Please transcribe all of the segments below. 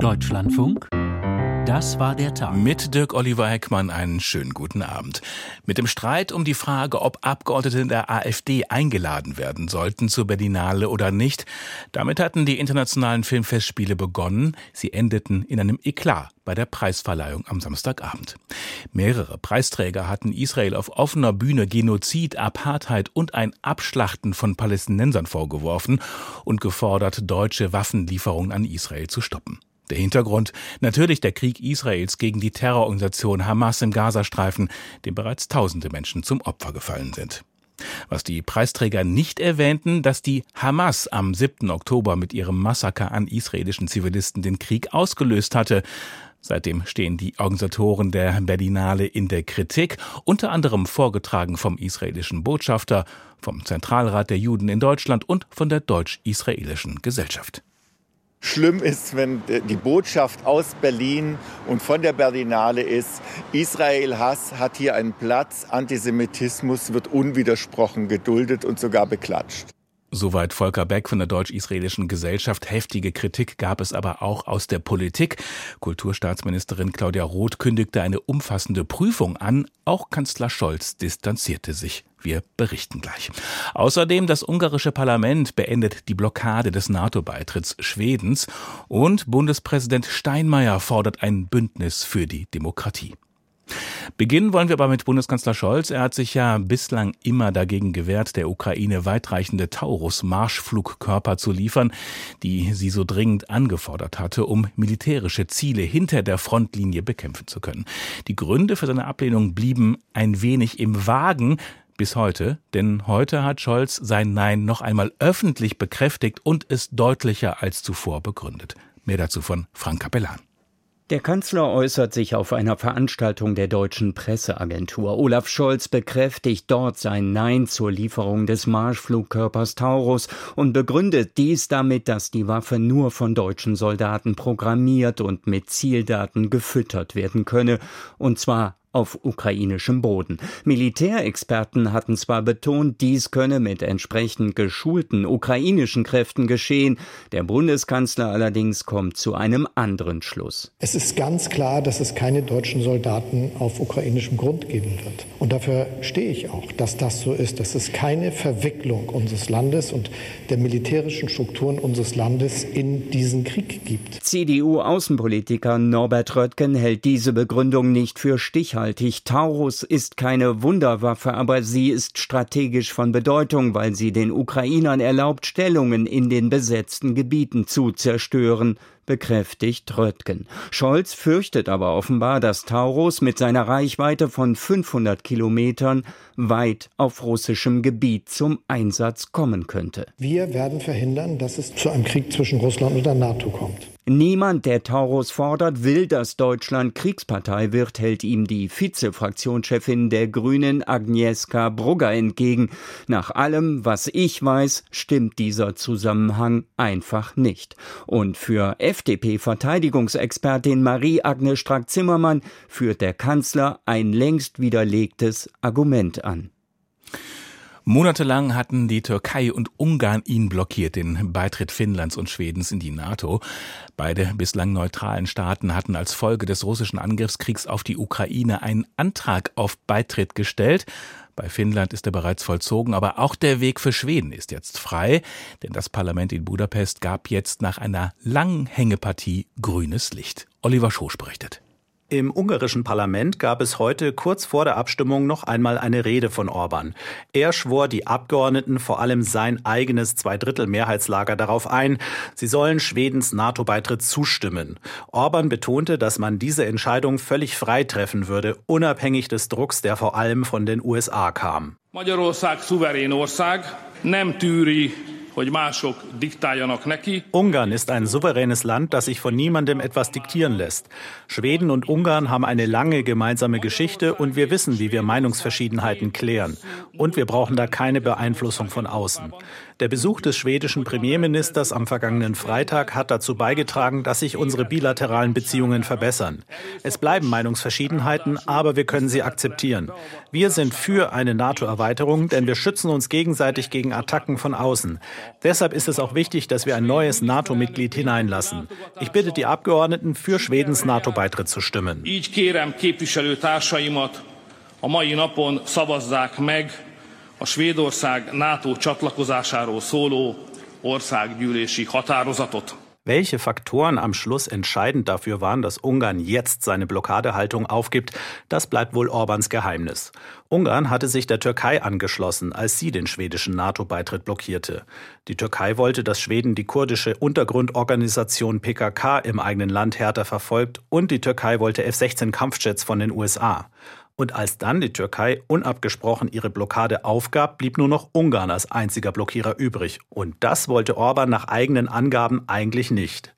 Deutschlandfunk das war der Tag. Mit Dirk Oliver Heckmann einen schönen guten Abend. Mit dem Streit um die Frage, ob Abgeordnete der AfD eingeladen werden sollten zur Berlinale oder nicht, damit hatten die internationalen Filmfestspiele begonnen. Sie endeten in einem Eklat bei der Preisverleihung am Samstagabend. Mehrere Preisträger hatten Israel auf offener Bühne Genozid, Apartheid und ein Abschlachten von Palästinensern vorgeworfen und gefordert, deutsche Waffenlieferungen an Israel zu stoppen. Der Hintergrund natürlich der Krieg Israels gegen die Terrororganisation Hamas im Gazastreifen, dem bereits tausende Menschen zum Opfer gefallen sind. Was die Preisträger nicht erwähnten, dass die Hamas am 7. Oktober mit ihrem Massaker an israelischen Zivilisten den Krieg ausgelöst hatte. Seitdem stehen die Organisatoren der Berlinale in der Kritik, unter anderem vorgetragen vom israelischen Botschafter, vom Zentralrat der Juden in Deutschland und von der deutsch-israelischen Gesellschaft. Schlimm ist, wenn die Botschaft aus Berlin und von der Berlinale ist, Israel-Hass hat hier einen Platz, Antisemitismus wird unwidersprochen geduldet und sogar beklatscht. Soweit Volker Beck von der Deutsch-Israelischen Gesellschaft. Heftige Kritik gab es aber auch aus der Politik. Kulturstaatsministerin Claudia Roth kündigte eine umfassende Prüfung an. Auch Kanzler Scholz distanzierte sich. Wir berichten gleich. Außerdem das ungarische Parlament beendet die Blockade des NATO-Beitritts Schwedens und Bundespräsident Steinmeier fordert ein Bündnis für die Demokratie. Beginnen wollen wir aber mit Bundeskanzler Scholz. Er hat sich ja bislang immer dagegen gewehrt, der Ukraine weitreichende Taurus-Marschflugkörper zu liefern, die sie so dringend angefordert hatte, um militärische Ziele hinter der Frontlinie bekämpfen zu können. Die Gründe für seine Ablehnung blieben ein wenig im Wagen, bis heute, denn heute hat Scholz sein Nein noch einmal öffentlich bekräftigt und es deutlicher als zuvor begründet. Mehr dazu von Frank Capellan. Der Kanzler äußert sich auf einer Veranstaltung der deutschen Presseagentur. Olaf Scholz bekräftigt dort sein Nein zur Lieferung des Marschflugkörpers Taurus und begründet dies damit, dass die Waffe nur von deutschen Soldaten programmiert und mit Zieldaten gefüttert werden könne, und zwar auf ukrainischem Boden. Militärexperten hatten zwar betont, dies könne mit entsprechend geschulten ukrainischen Kräften geschehen, der Bundeskanzler allerdings kommt zu einem anderen Schluss. Es ist ganz klar, dass es keine deutschen Soldaten auf ukrainischem Grund geben wird. Und dafür stehe ich auch, dass das so ist, dass es keine Verwicklung unseres Landes und der militärischen Strukturen unseres Landes in diesen Krieg gibt. CDU-Außenpolitiker Norbert Röttgen hält diese Begründung nicht für stichhaltig stichhaltig. Taurus ist keine Wunderwaffe, aber sie ist strategisch von Bedeutung, weil sie den Ukrainern erlaubt, Stellungen in den besetzten Gebieten zu zerstören bekräftigt Röttgen. Scholz fürchtet aber offenbar, dass Taurus mit seiner Reichweite von 500 Kilometern weit auf russischem Gebiet zum Einsatz kommen könnte. Wir werden verhindern, dass es zu einem Krieg zwischen Russland und der NATO kommt. Niemand, der Taurus fordert, will, dass Deutschland Kriegspartei wird, hält ihm die Vize-Fraktionschefin der Grünen Agnieszka Brugger entgegen. Nach allem, was ich weiß, stimmt dieser Zusammenhang einfach nicht. Und für FDP-Verteidigungsexpertin Marie-Agnes Strack-Zimmermann führt der Kanzler ein längst widerlegtes Argument an. Monatelang hatten die Türkei und Ungarn ihn blockiert, den Beitritt Finnlands und Schwedens in die NATO. Beide bislang neutralen Staaten hatten als Folge des russischen Angriffskriegs auf die Ukraine einen Antrag auf Beitritt gestellt. Bei Finnland ist er bereits vollzogen, aber auch der Weg für Schweden ist jetzt frei, denn das Parlament in Budapest gab jetzt nach einer langen Hängepartie grünes Licht. Oliver Schosch berichtet. Im ungarischen Parlament gab es heute kurz vor der Abstimmung noch einmal eine Rede von Orban. Er schwor die Abgeordneten, vor allem sein eigenes Zweidrittel-Mehrheitslager, darauf ein, sie sollen Schwedens NATO-Beitritt zustimmen. Orban betonte, dass man diese Entscheidung völlig frei treffen würde, unabhängig des Drucks, der vor allem von den USA kam. Magyarország szuverén ország, nem tűri Ungarn ist ein souveränes Land, das sich von niemandem etwas diktieren lässt. Schweden und Ungarn haben eine lange gemeinsame Geschichte und wir wissen, wie wir Meinungsverschiedenheiten klären. Und wir brauchen da keine Beeinflussung von außen. Der Besuch des schwedischen Premierministers am vergangenen Freitag hat dazu beigetragen, dass sich unsere bilateralen Beziehungen verbessern. Es bleiben Meinungsverschiedenheiten, aber wir können sie akzeptieren. Wir sind für eine NATO-Erweiterung, denn wir schützen uns gegenseitig gegen Attacken von außen. Deshalb ist es auch wichtig, dass wir ein neues NATO-Mitglied hineinlassen. Ich bitte die Abgeordneten, für Schwedens NATO-Beitritt zu stimmen. Így kérem képviselőtársaimat, a mai napon szavazzák meg a Svédország NATO csatlakozásáról szóló országgyűlési határozatot. Welche Faktoren am Schluss entscheidend dafür waren, dass Ungarn jetzt seine Blockadehaltung aufgibt, das bleibt wohl Orbans Geheimnis. Ungarn hatte sich der Türkei angeschlossen, als sie den schwedischen NATO-Beitritt blockierte. Die Türkei wollte, dass Schweden die kurdische Untergrundorganisation PKK im eigenen Land härter verfolgt und die Türkei wollte F-16 Kampfjets von den USA. Und als dann die Türkei unabgesprochen ihre Blockade aufgab, blieb nur noch Ungarn als einziger Blockierer übrig. Und das wollte Orban nach eigenen Angaben eigentlich nicht.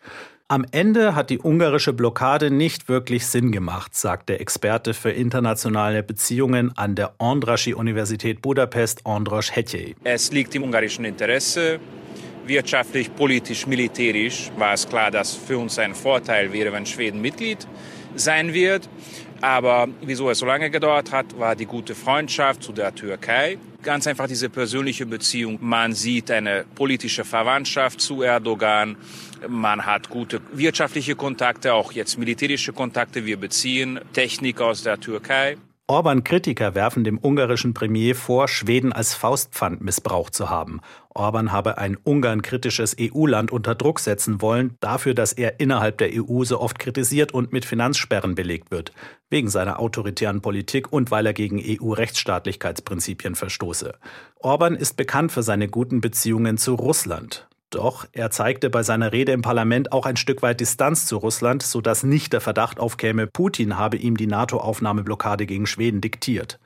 Am Ende hat die ungarische Blockade nicht wirklich Sinn gemacht, sagt der Experte für internationale Beziehungen an der Andraschi-Universität Budapest, Andros Hetjei. Es liegt im ungarischen Interesse. Wirtschaftlich, politisch, militärisch war es klar, dass für uns ein Vorteil wäre, wenn Schweden Mitglied sein wird. Aber wieso es so lange gedauert hat, war die gute Freundschaft zu der Türkei. Ganz einfach diese persönliche Beziehung. Man sieht eine politische Verwandtschaft zu Erdogan. Man hat gute wirtschaftliche Kontakte, auch jetzt militärische Kontakte. Wir beziehen Technik aus der Türkei. Orban-Kritiker werfen dem ungarischen Premier vor, Schweden als Faustpfand missbraucht zu haben. Orban habe ein Ungarn-kritisches EU-Land unter Druck setzen wollen, dafür, dass er innerhalb der EU so oft kritisiert und mit Finanzsperren belegt wird, wegen seiner autoritären Politik und weil er gegen EU-Rechtsstaatlichkeitsprinzipien verstoße. Orban ist bekannt für seine guten Beziehungen zu Russland. Doch er zeigte bei seiner Rede im Parlament auch ein Stück weit Distanz zu Russland, sodass nicht der Verdacht aufkäme, Putin habe ihm die NATO-Aufnahmeblockade gegen Schweden diktiert.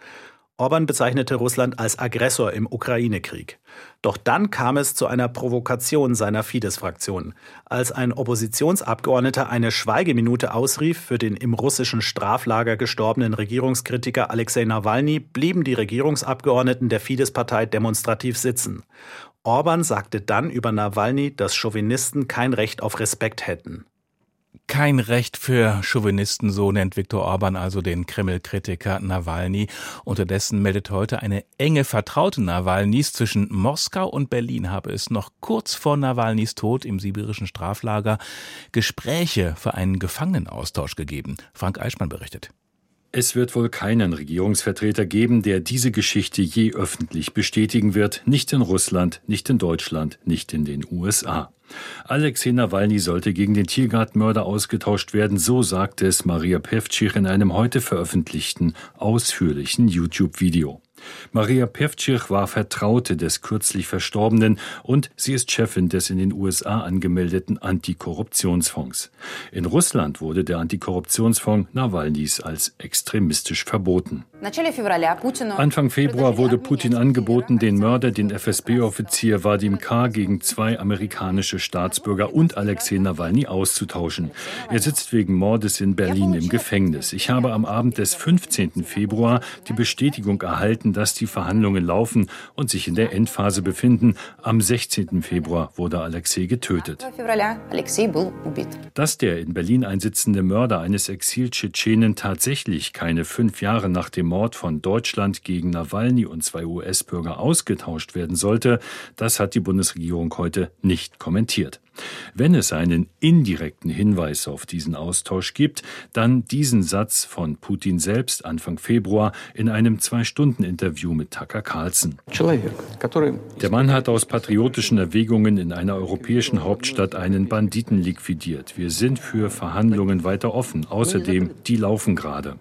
Orban bezeichnete Russland als Aggressor im Ukraine-Krieg. Doch dann kam es zu einer Provokation seiner Fidesz-Fraktion. Als ein Oppositionsabgeordneter eine Schweigeminute ausrief für den im russischen Straflager gestorbenen Regierungskritiker Alexei Nawalny, blieben die Regierungsabgeordneten der Fidesz-Partei demonstrativ sitzen. Orban sagte dann über Nawalny, dass Chauvinisten kein Recht auf Respekt hätten. Kein Recht für Chauvinisten, so nennt Viktor Orban also den Kreml-Kritiker Nawalny. Unterdessen meldet heute eine enge Vertraute Nawalnys zwischen Moskau und Berlin habe es noch kurz vor Nawalnys Tod im sibirischen Straflager Gespräche für einen Gefangenenaustausch gegeben. Frank Eichmann berichtet. Es wird wohl keinen Regierungsvertreter geben, der diese Geschichte je öffentlich bestätigen wird, nicht in Russland, nicht in Deutschland, nicht in den USA. Alexei Nawalny sollte gegen den Tiergartenmörder ausgetauscht werden, so sagte es Maria Pevcich in einem heute veröffentlichten, ausführlichen YouTube-Video. Maria Pevcich war Vertraute des kürzlich Verstorbenen und sie ist Chefin des in den USA angemeldeten Antikorruptionsfonds. In Russland wurde der Antikorruptionsfonds Nawalnys als extremistisch verboten. Anfang Februar wurde Putin angeboten, den Mörder, den FSB-Offizier Vadim K. gegen zwei amerikanische Staatsbürger und Alexei Nawalny auszutauschen. Er sitzt wegen Mordes in Berlin im Gefängnis. Ich habe am Abend des 15. Februar die Bestätigung erhalten, dass die Verhandlungen laufen und sich in der Endphase befinden. Am 16. Februar wurde Alexei getötet. Dass der in Berlin einsitzende Mörder eines Exil-Tschetschenen tatsächlich keine fünf Jahre nach dem Mord von Deutschland gegen Nawalny und zwei US-Bürger ausgetauscht werden sollte, das hat die Bundesregierung heute nicht kommentiert. Wenn es einen indirekten Hinweis auf diesen Austausch gibt, dann diesen Satz von Putin selbst Anfang Februar in einem Zwei-Stunden-Interview mit Tucker Carlson. Der Mann hat aus patriotischen Erwägungen in einer europäischen Hauptstadt einen Banditen liquidiert. Wir sind für Verhandlungen weiter offen. Außerdem, die laufen gerade.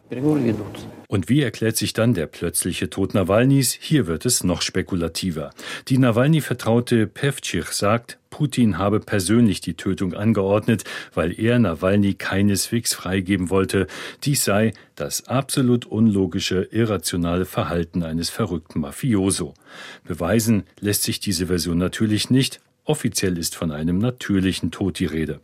Und wie erklärt sich dann der plötzliche Tod Nawalnys? Hier wird es noch spekulativer. Die Nawalny-Vertraute Pevcich sagt, Putin habe persönlich die Tötung angeordnet, weil er Nawalny keineswegs freigeben wollte. Dies sei das absolut unlogische, irrationale Verhalten eines verrückten Mafioso. Beweisen lässt sich diese Version natürlich nicht. Offiziell ist von einem natürlichen Tod die Rede.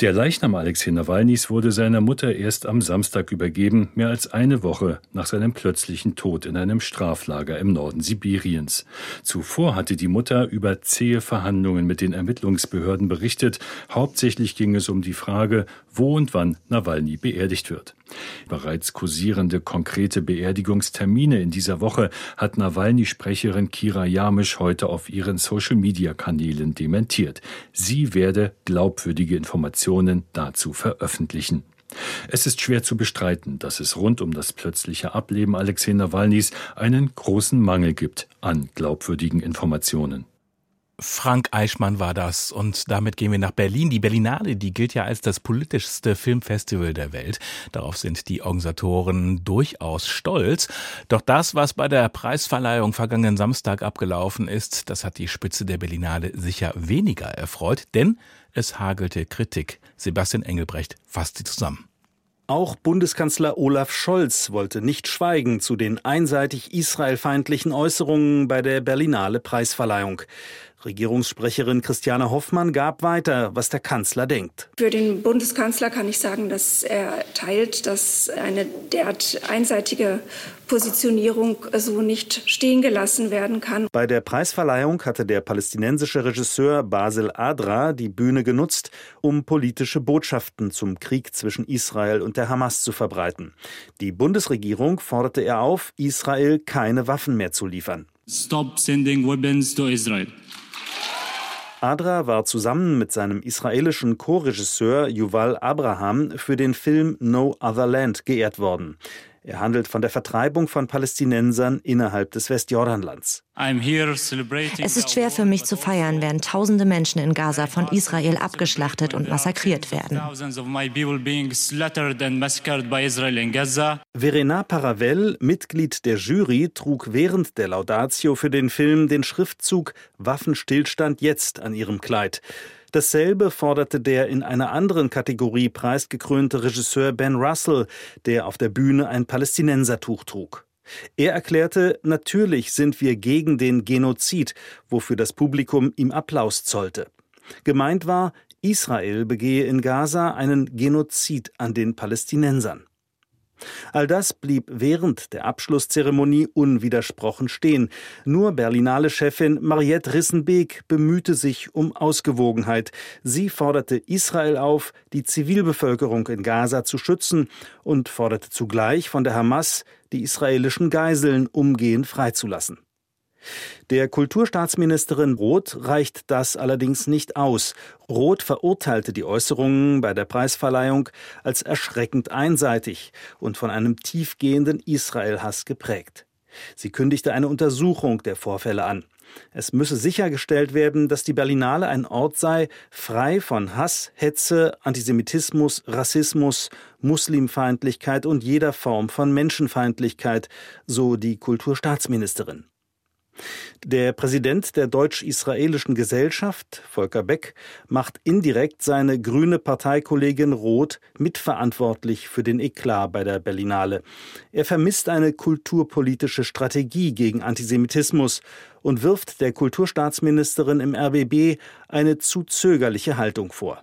Der Leichnam Alexei Nawalnys wurde seiner Mutter erst am Samstag übergeben, mehr als eine Woche nach seinem plötzlichen Tod in einem Straflager im Norden Sibiriens. Zuvor hatte die Mutter über zähe Verhandlungen mit den Ermittlungsbehörden berichtet. Hauptsächlich ging es um die Frage, wo und wann Nawalny beerdigt wird. Bereits kursierende konkrete Beerdigungstermine in dieser Woche hat Nawalny-Sprecherin Kira Jamisch heute auf ihren Social-Media-Kanälen dementiert. Sie werde glaubwürdige Informationen dazu veröffentlichen. Es ist schwer zu bestreiten, dass es rund um das plötzliche Ableben Alexei Nawalnys einen großen Mangel gibt an glaubwürdigen Informationen. Frank Eichmann war das. Und damit gehen wir nach Berlin. Die Berlinale, die gilt ja als das politischste Filmfestival der Welt. Darauf sind die Organisatoren durchaus stolz. Doch das, was bei der Preisverleihung vergangenen Samstag abgelaufen ist, das hat die Spitze der Berlinale sicher weniger erfreut, denn es hagelte Kritik. Sebastian Engelbrecht fasst sie zusammen. Auch Bundeskanzler Olaf Scholz wollte nicht schweigen zu den einseitig israelfeindlichen Äußerungen bei der Berlinale Preisverleihung. Regierungssprecherin Christiane Hoffmann gab weiter, was der Kanzler denkt. Für den Bundeskanzler kann ich sagen, dass er teilt, dass eine derart einseitige Positionierung so nicht stehen gelassen werden kann. Bei der Preisverleihung hatte der palästinensische Regisseur Basel Adra die Bühne genutzt, um politische Botschaften zum Krieg zwischen Israel und der Hamas zu verbreiten. Die Bundesregierung forderte er auf, Israel keine Waffen mehr zu liefern. Stop sending weapons to Israel. Adra war zusammen mit seinem israelischen Co-Regisseur Yuval Abraham für den Film No Other Land geehrt worden. Er handelt von der Vertreibung von Palästinensern innerhalb des Westjordanlands. Es ist schwer für mich zu feiern, während tausende Menschen in Gaza von Israel abgeschlachtet und massakriert werden. Verena Paravel, Mitglied der Jury, trug während der Laudatio für den Film den Schriftzug Waffenstillstand jetzt an ihrem Kleid. Dasselbe forderte der in einer anderen Kategorie preisgekrönte Regisseur Ben Russell, der auf der Bühne ein Palästinensertuch trug. Er erklärte, natürlich sind wir gegen den Genozid, wofür das Publikum ihm Applaus zollte. Gemeint war, Israel begehe in Gaza einen Genozid an den Palästinensern. All das blieb während der Abschlusszeremonie unwidersprochen stehen. Nur Berlinale-Chefin Mariette Rissenbeek bemühte sich um Ausgewogenheit. Sie forderte Israel auf, die Zivilbevölkerung in Gaza zu schützen und forderte zugleich von der Hamas, die israelischen Geiseln umgehend freizulassen. Der Kulturstaatsministerin Roth reicht das allerdings nicht aus. Roth verurteilte die Äußerungen bei der Preisverleihung als erschreckend einseitig und von einem tiefgehenden Israel-Hass geprägt. Sie kündigte eine Untersuchung der Vorfälle an. Es müsse sichergestellt werden, dass die Berlinale ein Ort sei, frei von Hass, Hetze, Antisemitismus, Rassismus, Muslimfeindlichkeit und jeder Form von Menschenfeindlichkeit, so die Kulturstaatsministerin. Der Präsident der deutsch-israelischen Gesellschaft, Volker Beck, macht indirekt seine grüne Parteikollegin Roth mitverantwortlich für den Eklat bei der Berlinale. Er vermisst eine kulturpolitische Strategie gegen Antisemitismus und wirft der Kulturstaatsministerin im RBB eine zu zögerliche Haltung vor.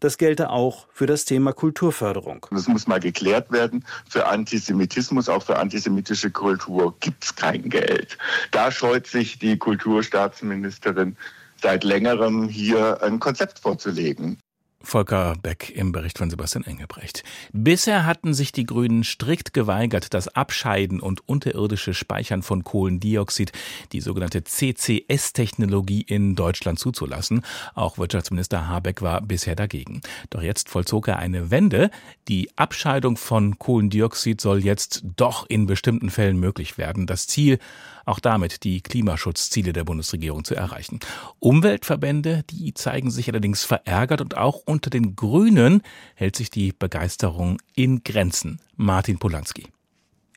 Das gelte auch für das Thema Kulturförderung. Das muss mal geklärt werden. Für Antisemitismus, auch für antisemitische Kultur gibt es kein Geld. Da scheut sich die Kulturstaatsministerin seit längerem hier ein Konzept vorzulegen. Volker Beck im Bericht von Sebastian Engelbrecht. Bisher hatten sich die Grünen strikt geweigert, das Abscheiden und unterirdische Speichern von Kohlendioxid, die sogenannte CCS-Technologie in Deutschland zuzulassen. Auch Wirtschaftsminister Habeck war bisher dagegen. Doch jetzt vollzog er eine Wende. Die Abscheidung von Kohlendioxid soll jetzt doch in bestimmten Fällen möglich werden. Das Ziel, auch damit die Klimaschutzziele der Bundesregierung zu erreichen. Umweltverbände, die zeigen sich allerdings verärgert und auch unter den Grünen hält sich die Begeisterung in Grenzen. Martin Polanski.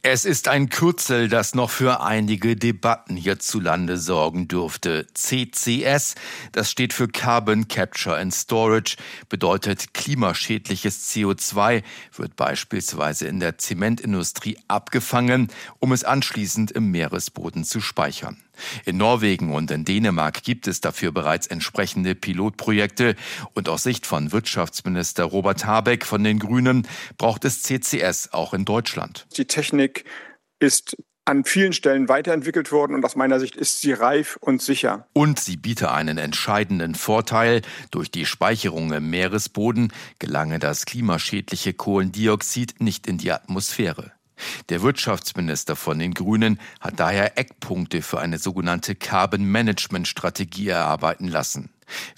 Es ist ein Kürzel, das noch für einige Debatten hierzulande sorgen dürfte. CCS, das steht für Carbon Capture and Storage, bedeutet klimaschädliches CO2, wird beispielsweise in der Zementindustrie abgefangen, um es anschließend im Meeresboden zu speichern. In Norwegen und in Dänemark gibt es dafür bereits entsprechende Pilotprojekte und aus Sicht von Wirtschaftsminister Robert Habeck von den Grünen braucht es CCS auch in Deutschland. Die Technik ist an vielen Stellen weiterentwickelt worden und aus meiner Sicht ist sie reif und sicher. Und sie biete einen entscheidenden Vorteil. Durch die Speicherung im Meeresboden gelange das klimaschädliche Kohlendioxid nicht in die Atmosphäre. Der Wirtschaftsminister von den Grünen hat daher Eckpunkte für eine sogenannte Carbon Management Strategie erarbeiten lassen.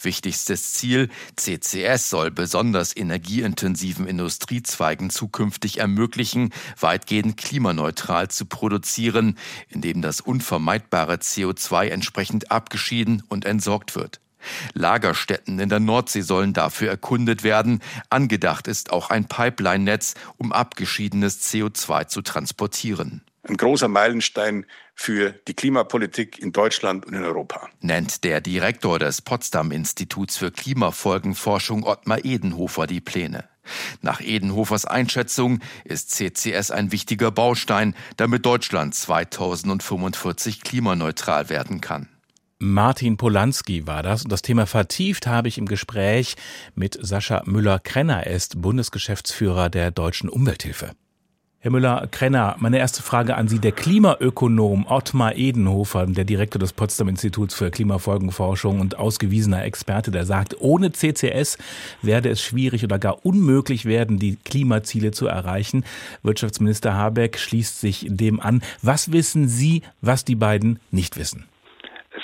Wichtigstes Ziel, CCS soll besonders energieintensiven Industriezweigen zukünftig ermöglichen, weitgehend klimaneutral zu produzieren, indem das unvermeidbare CO2 entsprechend abgeschieden und entsorgt wird. Lagerstätten in der Nordsee sollen dafür erkundet werden. Angedacht ist auch ein Pipeline-Netz, um abgeschiedenes CO2 zu transportieren. Ein großer Meilenstein für die Klimapolitik in Deutschland und in Europa. Nennt der Direktor des Potsdam Instituts für Klimafolgenforschung Ottmar Edenhofer die Pläne. Nach Edenhofers Einschätzung ist CCS ein wichtiger Baustein, damit Deutschland 2045 klimaneutral werden kann. Martin Polanski war das. Und das Thema vertieft habe ich im Gespräch mit Sascha Müller-Krenner. Er ist Bundesgeschäftsführer der Deutschen Umwelthilfe. Herr Müller-Krenner, meine erste Frage an Sie. Der Klimaökonom Ottmar Edenhofer, der Direktor des Potsdam Instituts für Klimafolgenforschung und ausgewiesener Experte, der sagt, ohne CCS werde es schwierig oder gar unmöglich werden, die Klimaziele zu erreichen. Wirtschaftsminister Habeck schließt sich dem an. Was wissen Sie, was die beiden nicht wissen?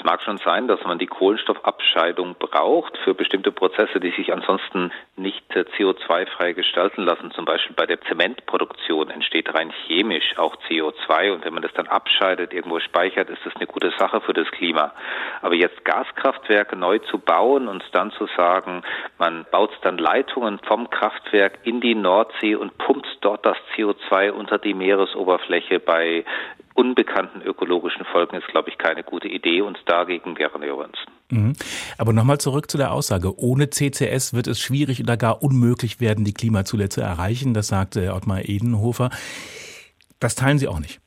Mag schon sein, dass man die Kohlenstoffabscheidung braucht für bestimmte Prozesse, die sich ansonsten nicht äh, CO2-frei gestalten lassen. Zum Beispiel bei der Zementproduktion entsteht rein chemisch auch CO2 und wenn man das dann abscheidet, irgendwo speichert, ist das eine gute Sache für das Klima. Aber jetzt Gaskraftwerke neu zu bauen und dann zu sagen, man baut dann Leitungen vom Kraftwerk in die Nordsee und pumpt dort das CO2 unter die Meeresoberfläche bei unbekannten ökologischen Folgen ist, glaube ich, keine gute Idee und dagegen wehren wir uns. Mhm. Aber nochmal zurück zu der Aussage. Ohne CCS wird es schwierig oder gar unmöglich werden, die Klimaziele zu erreichen. Das sagte Ottmar Edenhofer. Das teilen Sie auch nicht.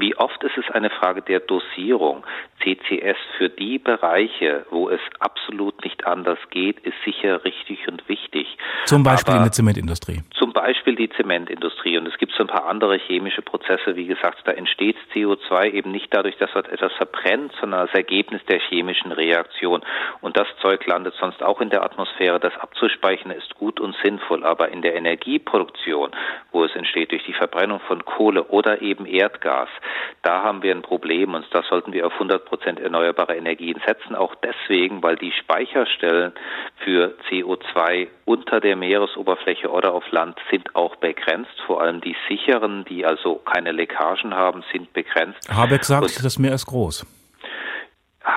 Wie oft ist es eine Frage der Dosierung? CCS für die Bereiche, wo es absolut nicht anders geht, ist sicher richtig und wichtig. Zum Beispiel Aber in der Zementindustrie. Zum Beispiel die Zementindustrie. Und es gibt so ein paar andere chemische Prozesse. Wie gesagt, da entsteht CO2 eben nicht dadurch, dass man etwas verbrennt, sondern als Ergebnis der chemischen Reaktion. Und das Zeug landet sonst auch in der Atmosphäre. Das abzuspeichern ist gut und sinnvoll. Aber in der Energieproduktion, wo es entsteht durch die Verbrennung von Kohle oder eben Erdgas, da haben wir ein Problem und da sollten wir auf 100 Prozent erneuerbare Energien setzen. Auch deswegen, weil die Speicherstellen für CO2 unter der Meeresoberfläche oder auf Land sind auch begrenzt. Vor allem die sicheren, die also keine Leckagen haben, sind begrenzt. Habeck sagt, und das Meer ist groß.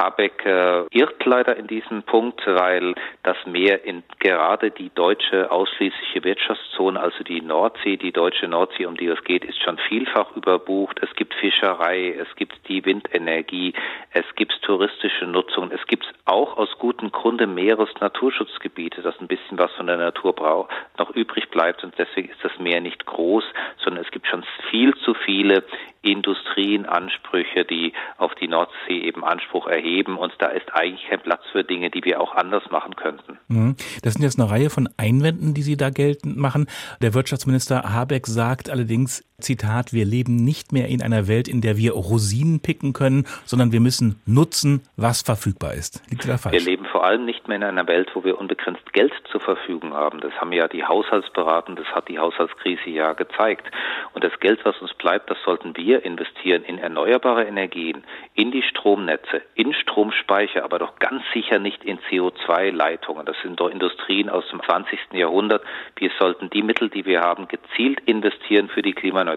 Habeck äh, irrt leider in diesem Punkt, weil das Meer in gerade die deutsche ausschließliche Wirtschaftszone, also die Nordsee, die deutsche Nordsee, um die es geht, ist schon vielfach überbucht. Es gibt Fischerei, es gibt die Windenergie, es gibt touristische Nutzung, es gibt auch aus gutem Grunde Meeresnaturschutzgebiete, dass ein bisschen was von der Natur noch übrig bleibt und deswegen ist das Meer nicht groß, sondern es gibt schon viel zu viele Industrienansprüche, die auf die Nordsee eben Anspruch erheben. Und da ist eigentlich kein Platz für Dinge, die wir auch anders machen könnten. Mhm. Das sind jetzt eine Reihe von Einwänden, die Sie da geltend machen. Der Wirtschaftsminister Habeck sagt allerdings, Zitat, wir leben nicht mehr in einer Welt, in der wir Rosinen picken können, sondern wir müssen nutzen, was verfügbar ist. Liegt da falsch? Wir leben vor allem nicht mehr in einer Welt, wo wir unbegrenzt Geld zur Verfügung haben. Das haben ja die Haushaltsberaten, das hat die Haushaltskrise ja gezeigt. Und das Geld, was uns bleibt, das sollten wir investieren in erneuerbare Energien, in die Stromnetze, in Stromspeicher, aber doch ganz sicher nicht in CO2-Leitungen. Das sind doch Industrien aus dem 20. Jahrhundert. Wir sollten die Mittel, die wir haben, gezielt investieren für die Klimaneutralität.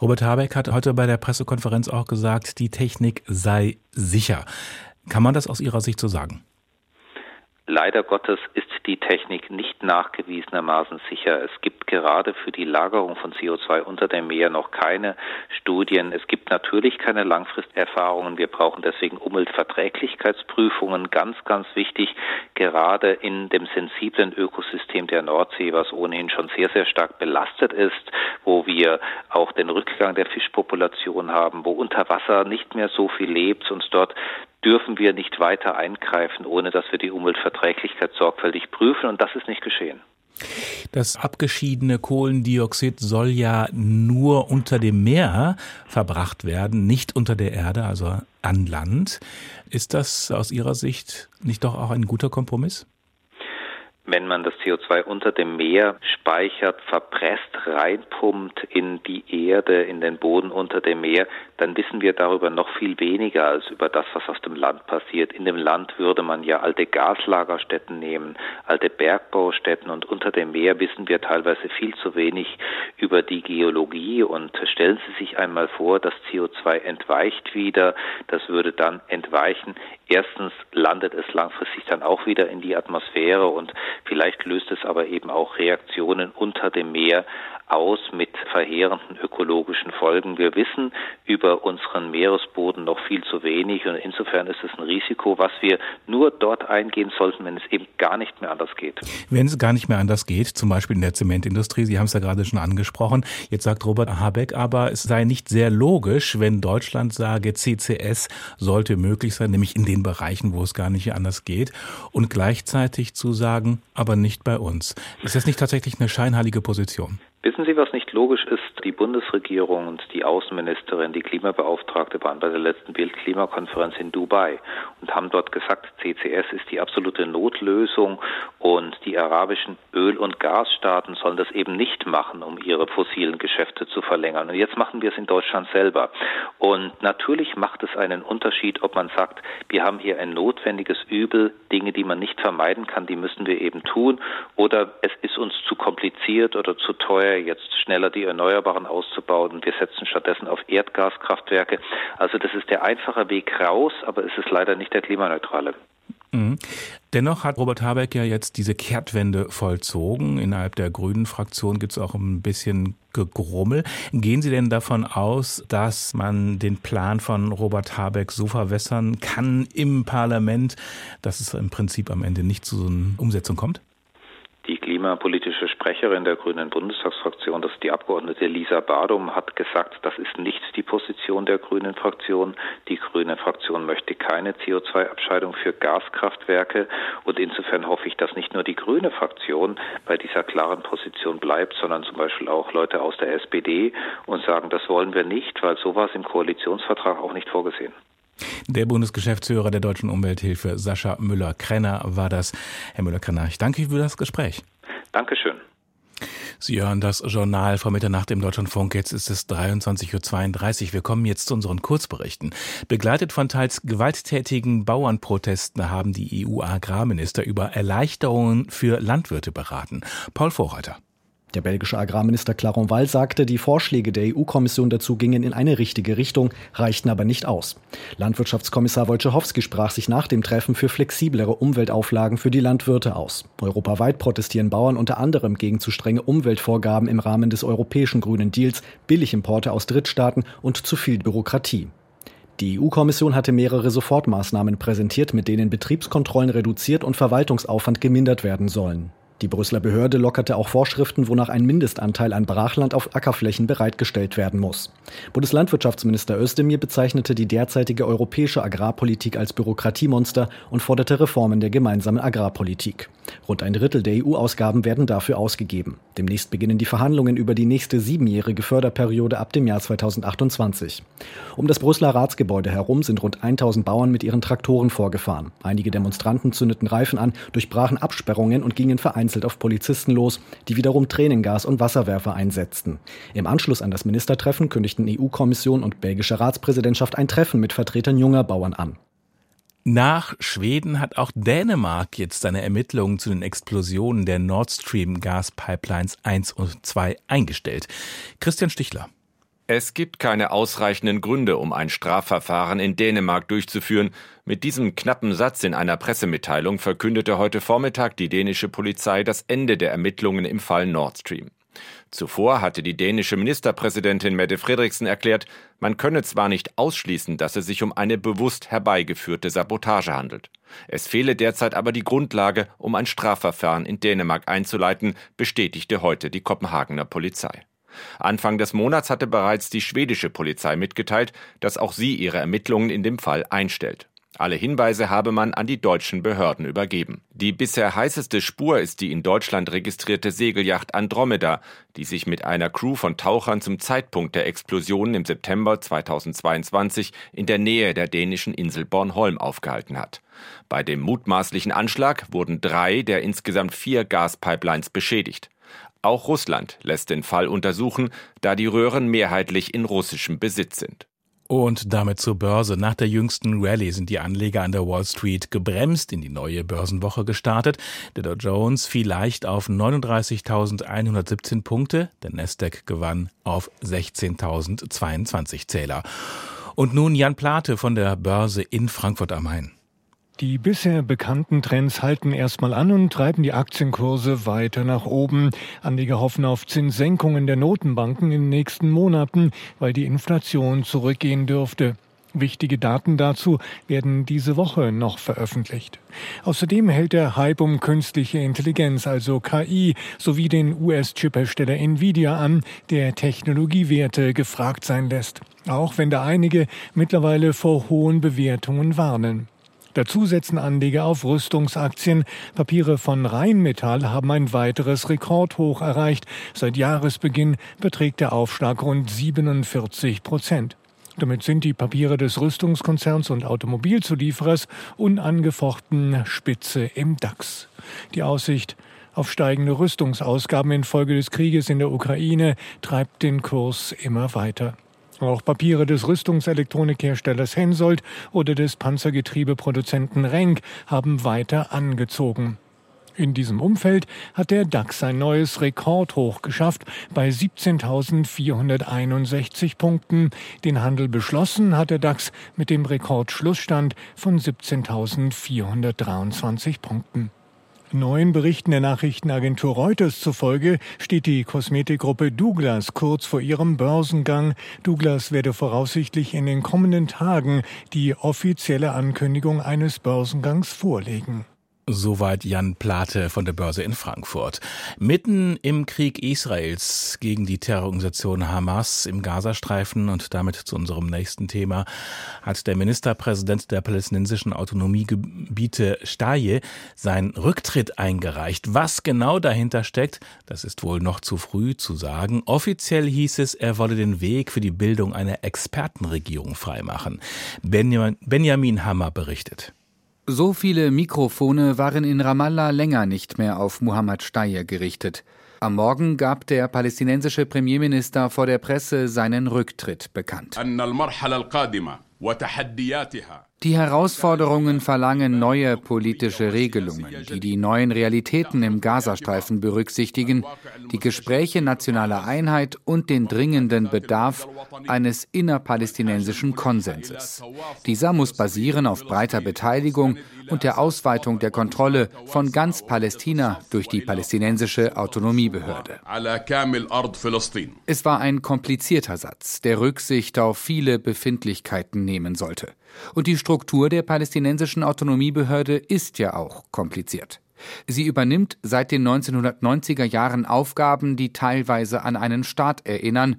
Robert Habeck hat heute bei der Pressekonferenz auch gesagt, die Technik sei sicher. Kann man das aus Ihrer Sicht so sagen? Leider Gottes ist die Technik nicht nachgewiesenermaßen sicher. Es gibt gerade für die Lagerung von CO2 unter dem Meer noch keine Studien. Es gibt natürlich keine Langfristerfahrungen. Wir brauchen deswegen Umweltverträglichkeitsprüfungen. Ganz, ganz wichtig, gerade in dem sensiblen Ökosystem der Nordsee, was ohnehin schon sehr, sehr stark belastet ist, wo wir auch den Rückgang der Fischpopulation haben, wo unter Wasser nicht mehr so viel lebt und dort dürfen wir nicht weiter eingreifen, ohne dass wir die Umweltverträglichkeit sorgfältig prüfen. Und das ist nicht geschehen. Das abgeschiedene Kohlendioxid soll ja nur unter dem Meer verbracht werden, nicht unter der Erde, also an Land. Ist das aus Ihrer Sicht nicht doch auch ein guter Kompromiss? wenn man das CO2 unter dem Meer speichert, verpresst, reinpumpt in die Erde, in den Boden unter dem Meer, dann wissen wir darüber noch viel weniger als über das, was auf dem Land passiert. In dem Land würde man ja alte Gaslagerstätten nehmen, alte Bergbaustätten und unter dem Meer wissen wir teilweise viel zu wenig über die Geologie und stellen Sie sich einmal vor, das CO2 entweicht wieder, das würde dann entweichen. Erstens landet es langfristig dann auch wieder in die Atmosphäre und Vielleicht löst es aber eben auch Reaktionen unter dem Meer aus mit verheerenden ökologischen Folgen. Wir wissen über unseren Meeresboden noch viel zu wenig und insofern ist es ein Risiko, was wir nur dort eingehen sollten, wenn es eben gar nicht mehr anders geht. Wenn es gar nicht mehr anders geht, zum Beispiel in der Zementindustrie, Sie haben es ja gerade schon angesprochen, jetzt sagt Robert Habeck aber, es sei nicht sehr logisch, wenn Deutschland sage, CCS sollte möglich sein, nämlich in den Bereichen, wo es gar nicht anders geht und gleichzeitig zu sagen, aber nicht bei uns. Ist das nicht tatsächlich eine scheinheilige Position? Wissen Sie, was nicht logisch ist? Die Bundesregierung und die Außenministerin, die Klimabeauftragte waren bei der letzten Weltklimakonferenz in Dubai und haben dort gesagt, CCS ist die absolute Notlösung und die arabischen Öl- und Gasstaaten sollen das eben nicht machen, um ihre fossilen Geschäfte zu verlängern. Und jetzt machen wir es in Deutschland selber. Und natürlich macht es einen Unterschied, ob man sagt, wir haben hier ein notwendiges Übel, Dinge, die man nicht vermeiden kann, die müssen wir eben tun, oder es ist uns zu kompliziert oder zu teuer jetzt schneller die Erneuerbaren auszubauen. Wir setzen stattdessen auf Erdgaskraftwerke. Also das ist der einfache Weg raus, aber es ist leider nicht der klimaneutrale. Mhm. Dennoch hat Robert Habeck ja jetzt diese Kehrtwende vollzogen. Innerhalb der Grünen Fraktion gibt es auch ein bisschen Gegrummel. Gehen Sie denn davon aus, dass man den Plan von Robert Habeck so verwässern kann im Parlament, dass es im Prinzip am Ende nicht zu so einer Umsetzung kommt? Die klimapolitische Sprecherin der Grünen Bundestagsfraktion, das ist die Abgeordnete Lisa Badum, hat gesagt, das ist nicht die Position der Grünen Fraktion. Die Grüne Fraktion möchte keine CO2-Abscheidung für Gaskraftwerke. Und insofern hoffe ich, dass nicht nur die Grüne Fraktion bei dieser klaren Position bleibt, sondern zum Beispiel auch Leute aus der SPD und sagen, das wollen wir nicht, weil sowas im Koalitionsvertrag auch nicht vorgesehen. Der Bundesgeschäftsführer der Deutschen Umwelthilfe, Sascha Müller-Krenner, war das. Herr Müller-Krenner, ich danke für das Gespräch. Dankeschön. Sie hören das Journal vor Mitternacht im Deutschlandfunk. Jetzt ist es 23.32 Uhr. Wir kommen jetzt zu unseren Kurzberichten. Begleitet von teils gewalttätigen Bauernprotesten haben die EU-Agrarminister über Erleichterungen für Landwirte beraten. Paul Vorreiter. Der belgische Agrarminister Claron Wall sagte, die Vorschläge der EU-Kommission dazu gingen in eine richtige Richtung, reichten aber nicht aus. Landwirtschaftskommissar Wojciechowski sprach sich nach dem Treffen für flexiblere Umweltauflagen für die Landwirte aus. Europaweit protestieren Bauern unter anderem gegen zu strenge Umweltvorgaben im Rahmen des europäischen Grünen Deals, Billigimporte aus Drittstaaten und zu viel Bürokratie. Die EU-Kommission hatte mehrere Sofortmaßnahmen präsentiert, mit denen Betriebskontrollen reduziert und Verwaltungsaufwand gemindert werden sollen. Die Brüsseler Behörde lockerte auch Vorschriften, wonach ein Mindestanteil an Brachland auf Ackerflächen bereitgestellt werden muss. Bundeslandwirtschaftsminister Özdemir bezeichnete die derzeitige europäische Agrarpolitik als Bürokratiemonster und forderte Reformen der gemeinsamen Agrarpolitik. Rund ein Drittel der EU-Ausgaben werden dafür ausgegeben. Demnächst beginnen die Verhandlungen über die nächste siebenjährige Förderperiode ab dem Jahr 2028. Um das Brüsseler Ratsgebäude herum sind rund 1000 Bauern mit ihren Traktoren vorgefahren. Einige Demonstranten zündeten Reifen an, durchbrachen Absperrungen und gingen vereinzelt vereinzelt auf Polizisten los, die wiederum Tränengas und Wasserwerfer einsetzten. Im Anschluss an das Ministertreffen kündigten EU-Kommission und belgische Ratspräsidentschaft ein Treffen mit Vertretern junger Bauern an. Nach Schweden hat auch Dänemark jetzt seine Ermittlungen zu den Explosionen der Nord Stream Gaspipelines 1 und 2 eingestellt. Christian Stichler. Es gibt keine ausreichenden Gründe, um ein Strafverfahren in Dänemark durchzuführen. Mit diesem knappen Satz in einer Pressemitteilung verkündete heute Vormittag die dänische Polizei das Ende der Ermittlungen im Fall Nord Stream. Zuvor hatte die dänische Ministerpräsidentin Mette Frederiksen erklärt, man könne zwar nicht ausschließen, dass es sich um eine bewusst herbeigeführte Sabotage handelt. Es fehle derzeit aber die Grundlage, um ein Strafverfahren in Dänemark einzuleiten, bestätigte heute die Kopenhagener Polizei. Anfang des Monats hatte bereits die schwedische Polizei mitgeteilt, dass auch sie ihre Ermittlungen in dem Fall einstellt. Alle Hinweise habe man an die deutschen Behörden übergeben. Die bisher heißeste Spur ist die in Deutschland registrierte Segelyacht Andromeda, die sich mit einer Crew von Tauchern zum Zeitpunkt der Explosion im September 2022 in der Nähe der dänischen Insel Bornholm aufgehalten hat. Bei dem mutmaßlichen Anschlag wurden drei der insgesamt vier Gaspipelines beschädigt. Auch Russland lässt den Fall untersuchen, da die Röhren mehrheitlich in russischem Besitz sind. Und damit zur Börse. Nach der jüngsten Rallye sind die Anleger an der Wall Street gebremst in die neue Börsenwoche gestartet. Der Dow Jones fiel leicht auf 39.117 Punkte, der Nasdaq gewann auf 16.022 Zähler. Und nun Jan Plate von der Börse in Frankfurt am Main. Die bisher bekannten Trends halten erstmal an und treiben die Aktienkurse weiter nach oben. Anleger hoffen auf Zinssenkungen der Notenbanken in den nächsten Monaten, weil die Inflation zurückgehen dürfte. Wichtige Daten dazu werden diese Woche noch veröffentlicht. Außerdem hält der Hype um künstliche Intelligenz, also KI, sowie den US-Chiphersteller Nvidia an, der Technologiewerte gefragt sein lässt. Auch wenn da einige mittlerweile vor hohen Bewertungen warnen. Dazu setzen Anleger auf Rüstungsaktien. Papiere von Rheinmetall haben ein weiteres Rekordhoch erreicht. Seit Jahresbeginn beträgt der Aufschlag rund 47 Prozent. Damit sind die Papiere des Rüstungskonzerns und Automobilzulieferers unangefochten Spitze im DAX. Die Aussicht auf steigende Rüstungsausgaben infolge des Krieges in der Ukraine treibt den Kurs immer weiter. Auch Papiere des Rüstungselektronikherstellers Hensoldt oder des Panzergetriebeproduzenten Renk haben weiter angezogen. In diesem Umfeld hat der DAX ein neues Rekordhoch geschafft bei 17.461 Punkten. Den Handel beschlossen hat der DAX mit dem Rekordschlussstand von 17.423 Punkten. Neuen Berichten der Nachrichtenagentur Reuters zufolge steht die Kosmetikgruppe Douglas kurz vor ihrem Börsengang. Douglas werde voraussichtlich in den kommenden Tagen die offizielle Ankündigung eines Börsengangs vorlegen. Soweit Jan Plate von der Börse in Frankfurt. Mitten im Krieg Israels gegen die Terrororganisation Hamas im Gazastreifen und damit zu unserem nächsten Thema hat der Ministerpräsident der palästinensischen Autonomiegebiete Staje seinen Rücktritt eingereicht. Was genau dahinter steckt, das ist wohl noch zu früh zu sagen. Offiziell hieß es, er wolle den Weg für die Bildung einer Expertenregierung freimachen. Benjamin Hammer berichtet. So viele Mikrofone waren in Ramallah länger nicht mehr auf Muhammad Steyer gerichtet. Am Morgen gab der palästinensische Premierminister vor der Presse seinen Rücktritt bekannt. Die Herausforderungen verlangen neue politische Regelungen, die die neuen Realitäten im Gazastreifen berücksichtigen, die Gespräche nationaler Einheit und den dringenden Bedarf eines innerpalästinensischen Konsenses. Dieser muss basieren auf breiter Beteiligung und der Ausweitung der Kontrolle von ganz Palästina durch die palästinensische Autonomiebehörde. Es war ein komplizierter Satz, der Rücksicht auf viele Befindlichkeiten nehmen sollte. Und die Struktur der palästinensischen Autonomiebehörde ist ja auch kompliziert. Sie übernimmt seit den 1990er Jahren Aufgaben, die teilweise an einen Staat erinnern,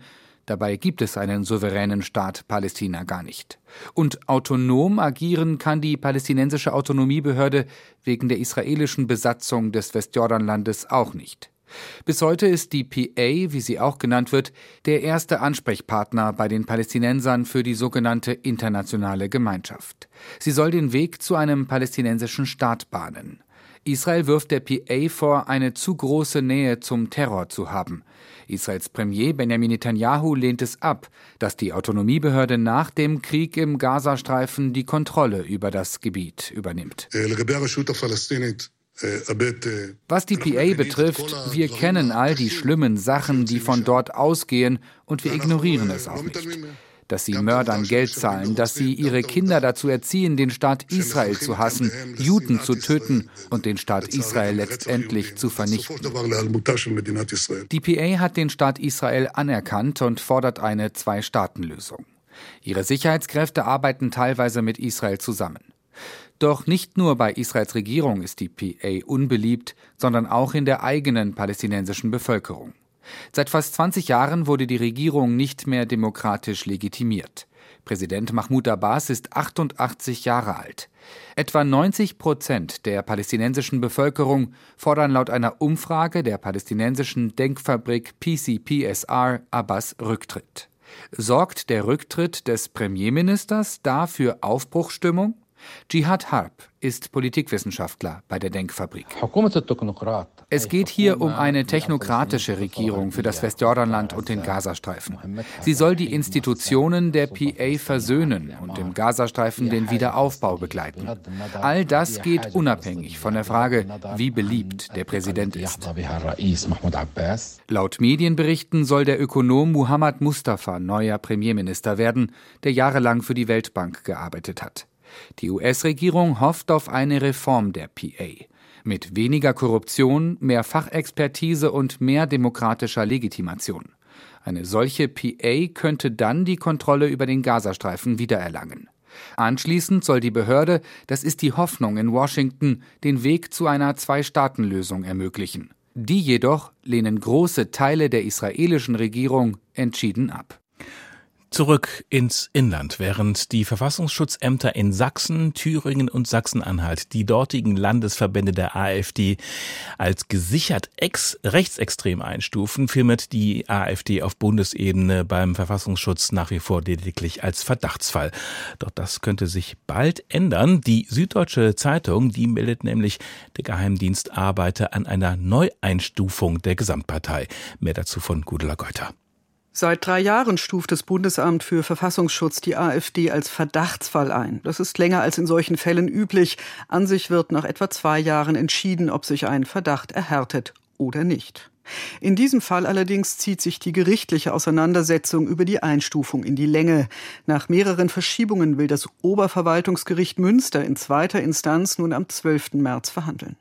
Dabei gibt es einen souveränen Staat Palästina gar nicht. Und autonom agieren kann die palästinensische Autonomiebehörde wegen der israelischen Besatzung des Westjordanlandes auch nicht. Bis heute ist die PA, wie sie auch genannt wird, der erste Ansprechpartner bei den Palästinensern für die sogenannte internationale Gemeinschaft. Sie soll den Weg zu einem palästinensischen Staat bahnen. Israel wirft der PA vor, eine zu große Nähe zum Terror zu haben. Israels Premier Benjamin Netanyahu lehnt es ab, dass die Autonomiebehörde nach dem Krieg im Gazastreifen die Kontrolle über das Gebiet übernimmt. Was die PA betrifft, wir kennen all die schlimmen Sachen, die von dort ausgehen, und wir ignorieren es auch nicht. dass sie Mördern Geld zahlen, dass sie ihre Kinder dazu erziehen, den Staat Israel zu hassen, Juden zu töten und den Staat Israel letztendlich zu vernichten. Die PA hat den Staat Israel anerkannt und fordert eine Zwei-Staaten-Lösung. Ihre Sicherheitskräfte arbeiten teilweise mit Israel zusammen. Doch nicht nur bei Israels Regierung ist die PA unbeliebt, sondern auch in der eigenen palästinensischen Bevölkerung. Seit fast 20 Jahren wurde die Regierung nicht mehr demokratisch legitimiert. Präsident Mahmoud Abbas ist 88 Jahre alt. Etwa 90 Prozent der palästinensischen Bevölkerung fordern laut einer Umfrage der palästinensischen Denkfabrik PCPSR Abbas Rücktritt. Sorgt der Rücktritt des Premierministers dafür Aufbruchstimmung? Jihad Harb ist Politikwissenschaftler bei der Denkfabrik. Es geht hier um eine technokratische Regierung für das Westjordanland und den Gazastreifen. Sie soll die Institutionen der PA versöhnen und im Gazastreifen den Wiederaufbau begleiten. All das geht unabhängig von der Frage, wie beliebt der Präsident ist. Laut Medienberichten soll der Ökonom Muhammad Mustafa neuer Premierminister werden, der jahrelang für die Weltbank gearbeitet hat. Die US-Regierung hofft auf eine Reform der PA. Mit weniger Korruption, mehr Fachexpertise und mehr demokratischer Legitimation. Eine solche PA könnte dann die Kontrolle über den Gazastreifen wiedererlangen. Anschließend soll die Behörde, das ist die Hoffnung in Washington, den Weg zu einer Zwei-Staaten-Lösung ermöglichen. Die jedoch lehnen große Teile der israelischen Regierung entschieden ab. Zurück ins Inland, während die Verfassungsschutzämter in Sachsen, Thüringen und Sachsen-Anhalt die dortigen Landesverbände der AfD als gesichert ex rechtsextrem einstufen, firmiert die AfD auf Bundesebene beim Verfassungsschutz nach wie vor lediglich als Verdachtsfall. Doch das könnte sich bald ändern. Die Süddeutsche Zeitung, die meldet nämlich, der Geheimdienst arbeite an einer Neueinstufung der Gesamtpartei. Mehr dazu von Gudela Geuter. Seit drei Jahren stuft das Bundesamt für Verfassungsschutz die AfD als Verdachtsfall ein. Das ist länger als in solchen Fällen üblich. An sich wird nach etwa zwei Jahren entschieden, ob sich ein Verdacht erhärtet oder nicht. In diesem Fall allerdings zieht sich die gerichtliche Auseinandersetzung über die Einstufung in die Länge. Nach mehreren Verschiebungen will das Oberverwaltungsgericht Münster in zweiter Instanz nun am 12. März verhandeln.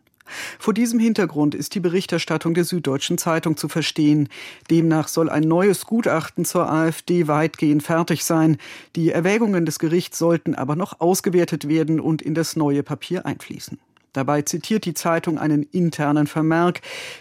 Vor diesem Hintergrund ist die Berichterstattung der Süddeutschen Zeitung zu verstehen. Demnach soll ein neues Gutachten zur AfD weitgehend fertig sein. Die Erwägungen des Gerichts sollten aber noch ausgewertet werden und in das neue Papier einfließen. Dabei zitiert die Zeitung einen internen Vermerk.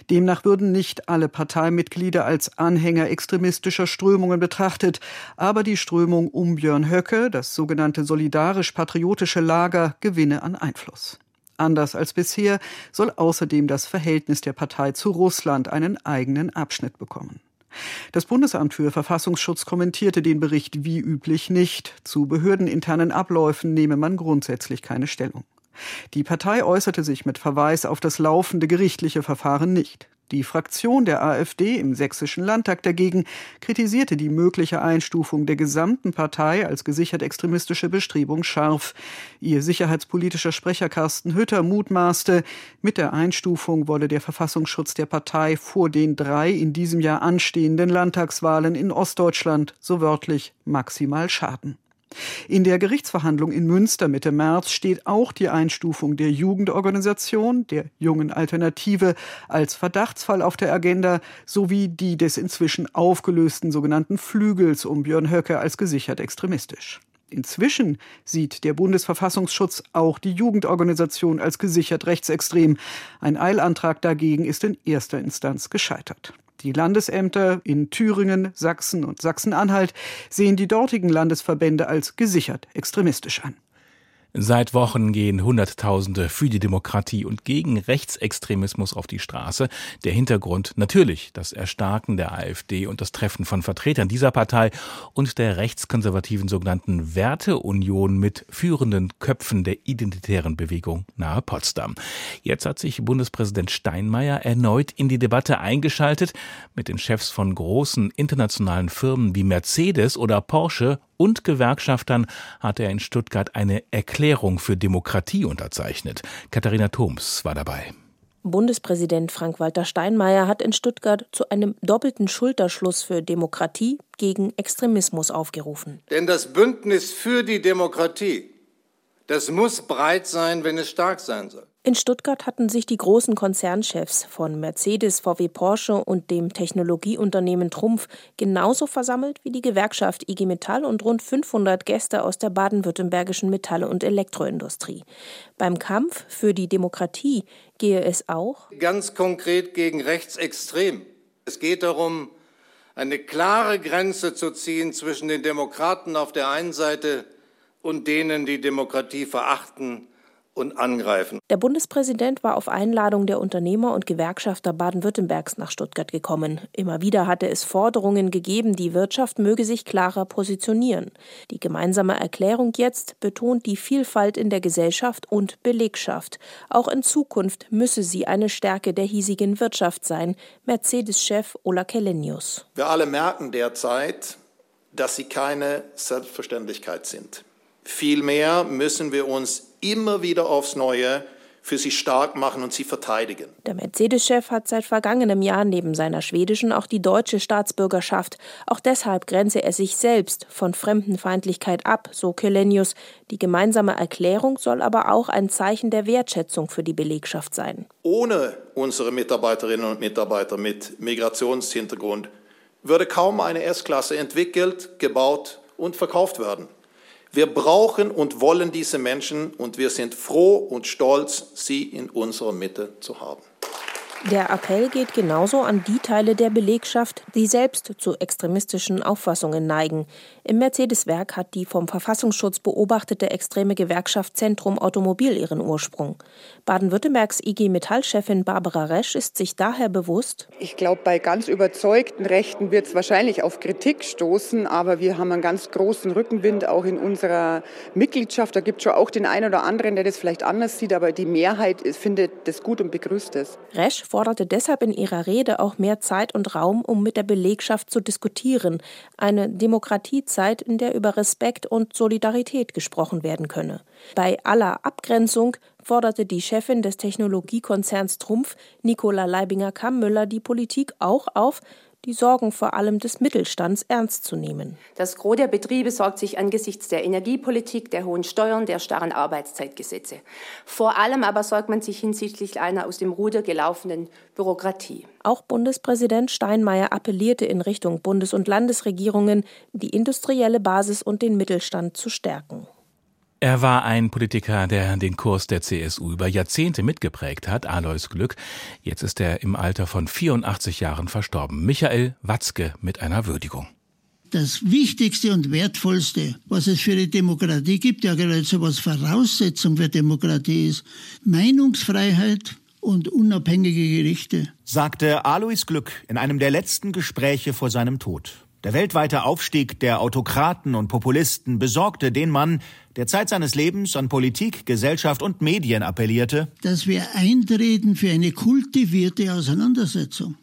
Demnach würden nicht alle Parteimitglieder als Anhänger extremistischer Strömungen betrachtet, aber die Strömung um Björn Höcke, das sogenannte solidarisch-patriotische Lager, gewinne an Einfluss. Anders als bisher soll außerdem das Verhältnis der Partei zu Russland einen eigenen Abschnitt bekommen. Das Bundesamt für Verfassungsschutz kommentierte den Bericht wie üblich nicht. Zu behördeninternen Abläufen nehme man grundsätzlich keine Stellung. Die Partei äußerte sich mit Verweis auf das laufende gerichtliche Verfahren nicht. Die Fraktion der AfD im Sächsischen Landtag dagegen kritisierte die mögliche Einstufung der gesamten Partei als gesichert extremistische Bestrebung scharf. Ihr sicherheitspolitischer Sprecher Carsten Hütter mutmaßte, mit der Einstufung wolle der Verfassungsschutz der Partei vor den drei in diesem Jahr anstehenden Landtagswahlen in Ostdeutschland so wörtlich maximal schaden. In der Gerichtsverhandlung in Münster Mitte März steht auch die Einstufung der Jugendorganisation, der jungen Alternative, als Verdachtsfall auf der Agenda sowie die des inzwischen aufgelösten sogenannten Flügels um Björn Höcke als gesichert extremistisch. Inzwischen sieht der Bundesverfassungsschutz auch die Jugendorganisation als gesichert rechtsextrem. Ein Eilantrag dagegen ist in erster Instanz gescheitert. Die Landesämter in Thüringen, Sachsen und Sachsen-Anhalt sehen die dortigen Landesverbände als gesichert extremistisch an. Seit Wochen gehen Hunderttausende für die Demokratie und gegen Rechtsextremismus auf die Straße. Der Hintergrund natürlich das Erstarken der AfD und das Treffen von Vertretern dieser Partei und der rechtskonservativen sogenannten Werteunion mit führenden Köpfen der identitären Bewegung nahe Potsdam. Jetzt hat sich Bundespräsident Steinmeier erneut in die Debatte eingeschaltet. Mit den Chefs von großen internationalen Firmen wie Mercedes oder Porsche und Gewerkschaftern hat er in Stuttgart eine Erklärung für Demokratie unterzeichnet. Katharina Thoms war dabei. Bundespräsident Frank-Walter Steinmeier hat in Stuttgart zu einem doppelten Schulterschluss für Demokratie gegen Extremismus aufgerufen. Denn das Bündnis für die Demokratie, das muss breit sein, wenn es stark sein soll. In Stuttgart hatten sich die großen Konzernchefs von Mercedes, VW, Porsche und dem Technologieunternehmen Trumpf genauso versammelt wie die Gewerkschaft IG Metall und rund 500 Gäste aus der baden-württembergischen Metall- und Elektroindustrie. Beim Kampf für die Demokratie gehe es auch ganz konkret gegen Rechtsextrem. Es geht darum, eine klare Grenze zu ziehen zwischen den Demokraten auf der einen Seite und denen, die Demokratie verachten und angreifen. Der Bundespräsident war auf Einladung der Unternehmer und Gewerkschafter Baden-Württembergs nach Stuttgart gekommen. Immer wieder hatte es Forderungen gegeben, die Wirtschaft möge sich klarer positionieren. Die gemeinsame Erklärung jetzt betont die Vielfalt in der Gesellschaft und Belegschaft. Auch in Zukunft müsse sie eine Stärke der hiesigen Wirtschaft sein, Mercedes-Chef Ola Kellenius. Wir alle merken derzeit, dass sie keine Selbstverständlichkeit sind. Vielmehr müssen wir uns immer wieder aufs Neue für sie stark machen und sie verteidigen. Der Mercedes-Chef hat seit vergangenem Jahr neben seiner schwedischen auch die deutsche Staatsbürgerschaft. Auch deshalb grenze er sich selbst von Fremdenfeindlichkeit ab, so Kelenius. Die gemeinsame Erklärung soll aber auch ein Zeichen der Wertschätzung für die Belegschaft sein. Ohne unsere Mitarbeiterinnen und Mitarbeiter mit Migrationshintergrund würde kaum eine S-Klasse entwickelt, gebaut und verkauft werden. Wir brauchen und wollen diese Menschen und wir sind froh und stolz, sie in unserer Mitte zu haben. Der Appell geht genauso an die Teile der Belegschaft, die selbst zu extremistischen Auffassungen neigen. Im Mercedes-Werk hat die vom Verfassungsschutz beobachtete extreme Gewerkschaft Zentrum Automobil ihren Ursprung. Baden-Württembergs IG Metall-Chefin Barbara Resch ist sich daher bewusst. Ich glaube, bei ganz überzeugten Rechten wird es wahrscheinlich auf Kritik stoßen, aber wir haben einen ganz großen Rückenwind auch in unserer Mitgliedschaft. Da gibt es schon auch den einen oder anderen, der das vielleicht anders sieht, aber die Mehrheit findet das gut und begrüßt es. Resch forderte deshalb in ihrer Rede auch mehr Zeit und Raum, um mit der Belegschaft zu diskutieren. Eine Demokratiezeit, in der über Respekt und Solidarität gesprochen werden könne. Bei aller Abgrenzung forderte die Chefin des Technologiekonzerns Trumpf, Nicola Leibinger-Kammmüller, die Politik auch auf, die Sorgen vor allem des Mittelstands ernst zu nehmen. Das Gros der Betriebe sorgt sich angesichts der Energiepolitik, der hohen Steuern, der starren Arbeitszeitgesetze. Vor allem aber sorgt man sich hinsichtlich einer aus dem Ruder gelaufenen Bürokratie. Auch Bundespräsident Steinmeier appellierte in Richtung Bundes- und Landesregierungen, die industrielle Basis und den Mittelstand zu stärken. Er war ein Politiker, der den Kurs der CSU über Jahrzehnte mitgeprägt hat, Alois Glück. Jetzt ist er im Alter von 84 Jahren verstorben. Michael Watzke mit einer Würdigung. Das Wichtigste und Wertvollste, was es für die Demokratie gibt, ja geradezu was Voraussetzung für Demokratie ist, Meinungsfreiheit und unabhängige Gerichte, sagte Alois Glück in einem der letzten Gespräche vor seinem Tod. Der weltweite Aufstieg der Autokraten und Populisten besorgte den Mann, der Zeit seines Lebens an Politik, Gesellschaft und Medien appellierte, dass wir eintreten für eine kultivierte Auseinandersetzung.